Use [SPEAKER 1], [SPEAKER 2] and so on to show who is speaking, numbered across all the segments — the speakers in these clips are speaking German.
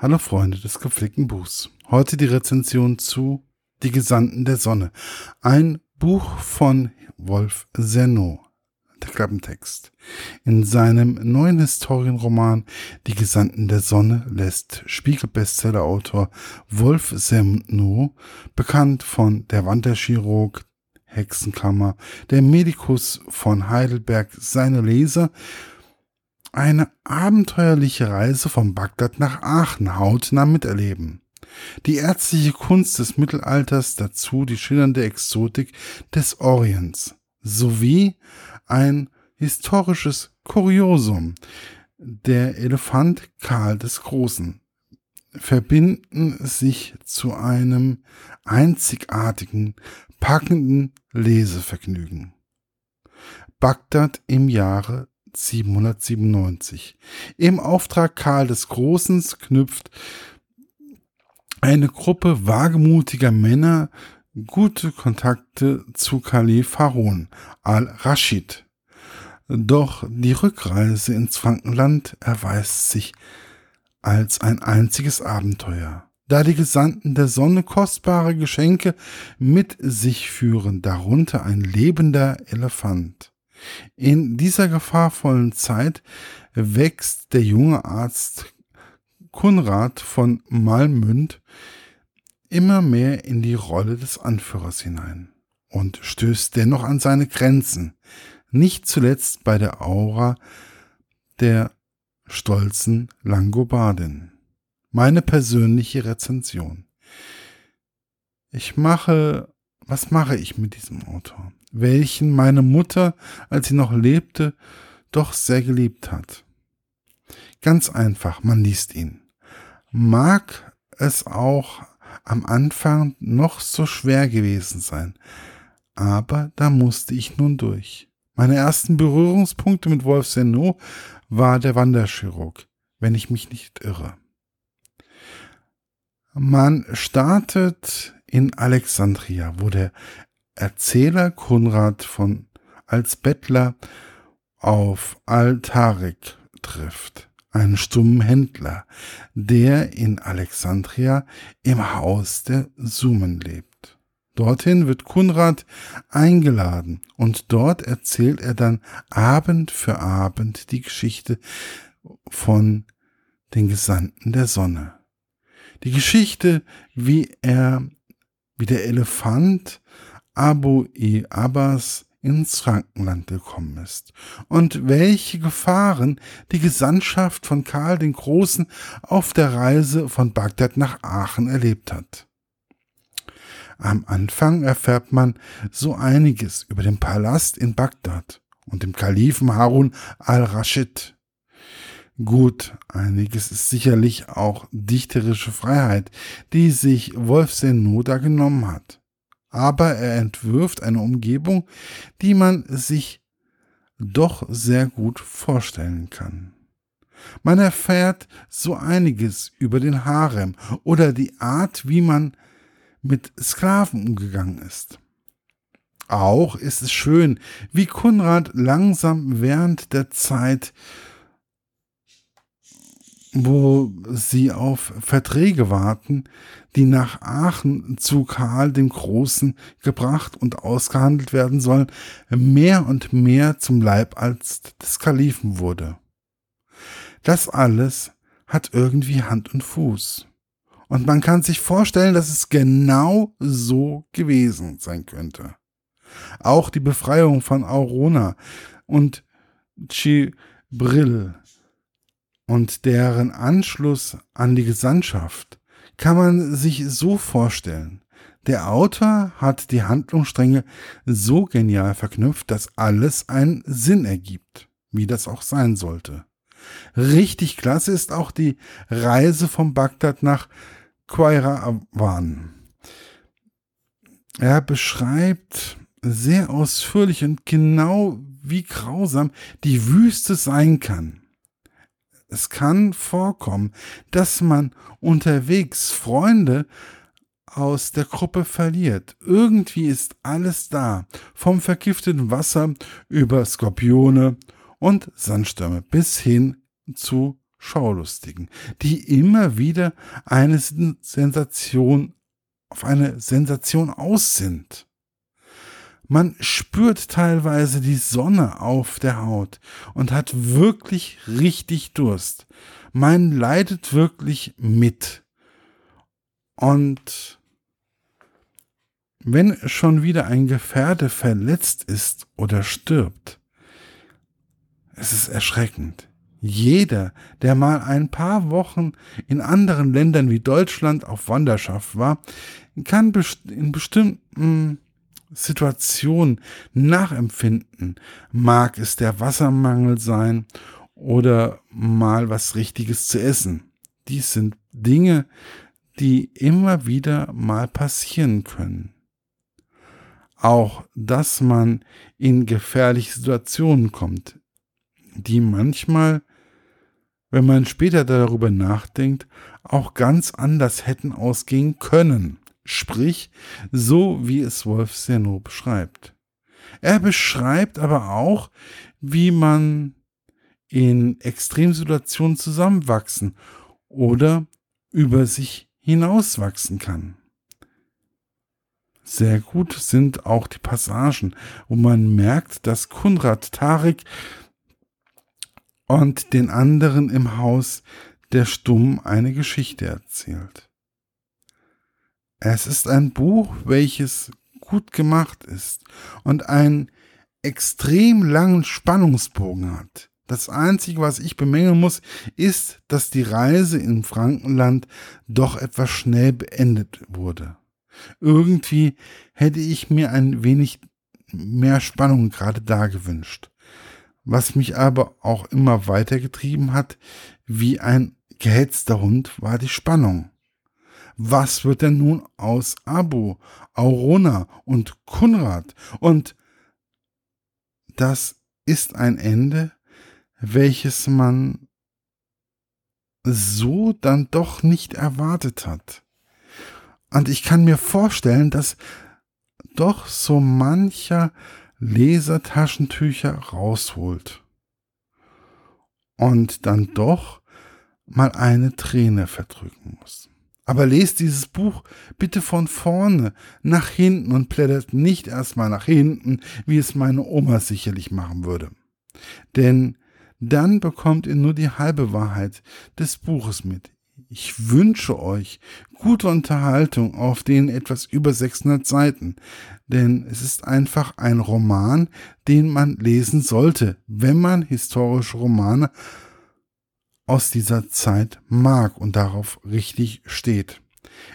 [SPEAKER 1] Hallo Freunde des gepflegten Buchs. Heute die Rezension zu Die Gesandten der Sonne. Ein Buch von Wolf Senno. Der Klappentext. In seinem neuen Historienroman Die Gesandten der Sonne lässt Spiegel-Bestseller-Autor Wolf Senno, bekannt von Der Wanderchirurg, Hexenkammer, der Medikus von Heidelberg, seine Leser eine abenteuerliche Reise von Bagdad nach Aachen hautnah miterleben. Die ärztliche Kunst des Mittelalters, dazu die schillernde Exotik des Orients, sowie ein historisches Kuriosum, der Elefant Karl des Großen, verbinden sich zu einem einzigartigen, packenden Lesevergnügen. Bagdad im Jahre 797. Im Auftrag Karl des Großen knüpft eine Gruppe wagemutiger Männer gute Kontakte zu Kalif Harun al-Rashid. Doch die Rückreise ins Frankenland erweist sich als ein einziges Abenteuer, da die Gesandten der Sonne kostbare Geschenke mit sich führen, darunter ein lebender Elefant. In dieser gefahrvollen Zeit wächst der junge Arzt Kunrad von Malmünd immer mehr in die Rolle des Anführers hinein und stößt dennoch an seine Grenzen, nicht zuletzt bei der Aura der stolzen Langobardin. Meine persönliche Rezension. Ich mache, was mache ich mit diesem Autor? welchen meine Mutter, als sie noch lebte, doch sehr geliebt hat. Ganz einfach, man liest ihn. Mag es auch am Anfang noch so schwer gewesen sein, aber da musste ich nun durch. Meine ersten Berührungspunkte mit Wolf Senno war der Wanderchirurg, wenn ich mich nicht irre. Man startet in Alexandria, wo der Erzähler Konrad von als Bettler auf Al-Tariq trifft, einen stummen Händler, der in Alexandria im Haus der Sumen lebt. Dorthin wird Konrad eingeladen und dort erzählt er dann Abend für Abend die Geschichte von den Gesandten der Sonne. Die Geschichte, wie er, wie der Elefant Abu i Abbas ins Frankenland gekommen ist und welche Gefahren die Gesandtschaft von Karl den Großen auf der Reise von Bagdad nach Aachen erlebt hat. Am Anfang erfährt man so einiges über den Palast in Bagdad und dem Kalifen Harun al-Rashid. Gut, einiges ist sicherlich auch dichterische Freiheit, die sich Wolf Senoda genommen hat aber er entwirft eine Umgebung, die man sich doch sehr gut vorstellen kann. Man erfährt so einiges über den Harem oder die Art, wie man mit Sklaven umgegangen ist. Auch ist es schön, wie Konrad langsam während der Zeit wo sie auf Verträge warten, die nach Aachen zu Karl dem Großen gebracht und ausgehandelt werden sollen, mehr und mehr zum Leibarzt des Kalifen wurde. Das alles hat irgendwie Hand und Fuß. Und man kann sich vorstellen, dass es genau so gewesen sein könnte. Auch die Befreiung von Aurona und Chibril und deren Anschluss an die Gesandtschaft kann man sich so vorstellen. Der Autor hat die Handlungsstränge so genial verknüpft, dass alles einen Sinn ergibt, wie das auch sein sollte. Richtig klasse ist auch die Reise von Bagdad nach Qairawan. Er beschreibt sehr ausführlich und genau wie grausam die Wüste sein kann. Es kann vorkommen, dass man unterwegs Freunde aus der Gruppe verliert. Irgendwie ist alles da, vom vergifteten Wasser über Skorpione und Sandstürme bis hin zu Schaulustigen, die immer wieder eine Sensation auf eine Sensation aus sind. Man spürt teilweise die Sonne auf der Haut und hat wirklich richtig Durst. Man leidet wirklich mit. Und wenn schon wieder ein Gefährte verletzt ist oder stirbt, es ist erschreckend. Jeder, der mal ein paar Wochen in anderen Ländern wie Deutschland auf Wanderschaft war, kann in bestimmten Situationen nachempfinden. Mag es der Wassermangel sein oder mal was Richtiges zu essen. Dies sind Dinge, die immer wieder mal passieren können. Auch, dass man in gefährliche Situationen kommt, die manchmal, wenn man später darüber nachdenkt, auch ganz anders hätten ausgehen können. Sprich, so wie es Wolf Serno beschreibt. Er beschreibt aber auch, wie man in Extremsituationen zusammenwachsen oder über sich hinauswachsen kann. Sehr gut sind auch die Passagen, wo man merkt, dass Kunrad Tarik und den anderen im Haus der Stumm eine Geschichte erzählt. Es ist ein Buch, welches gut gemacht ist und einen extrem langen Spannungsbogen hat. Das Einzige, was ich bemängeln muss, ist, dass die Reise im Frankenland doch etwas schnell beendet wurde. Irgendwie hätte ich mir ein wenig mehr Spannung gerade da gewünscht was mich aber auch immer weitergetrieben hat, wie ein gehetzter Hund, war die Spannung. Was wird denn nun aus Abu, Aurona und Kunrad? Und das ist ein Ende, welches man so dann doch nicht erwartet hat. Und ich kann mir vorstellen, dass doch so mancher Lesertaschentücher rausholt und dann doch mal eine Träne verdrücken muss. Aber lest dieses Buch bitte von vorne nach hinten und blättert nicht erstmal nach hinten, wie es meine Oma sicherlich machen würde. Denn dann bekommt ihr nur die halbe Wahrheit des Buches mit. Ich wünsche euch gute Unterhaltung auf den etwas über 600 Seiten, denn es ist einfach ein Roman, den man lesen sollte, wenn man historische Romane aus dieser Zeit mag und darauf richtig steht.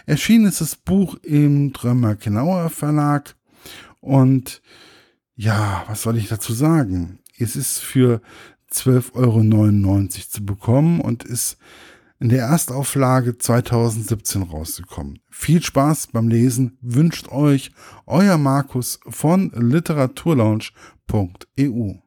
[SPEAKER 1] Erschienen ist das Buch im Drömer Knauer Verlag und ja, was soll ich dazu sagen? Es ist für 12,99 Euro zu bekommen und ist in der Erstauflage 2017 rausgekommen. Viel Spaß beim Lesen wünscht euch euer Markus von literaturlaunch.eu.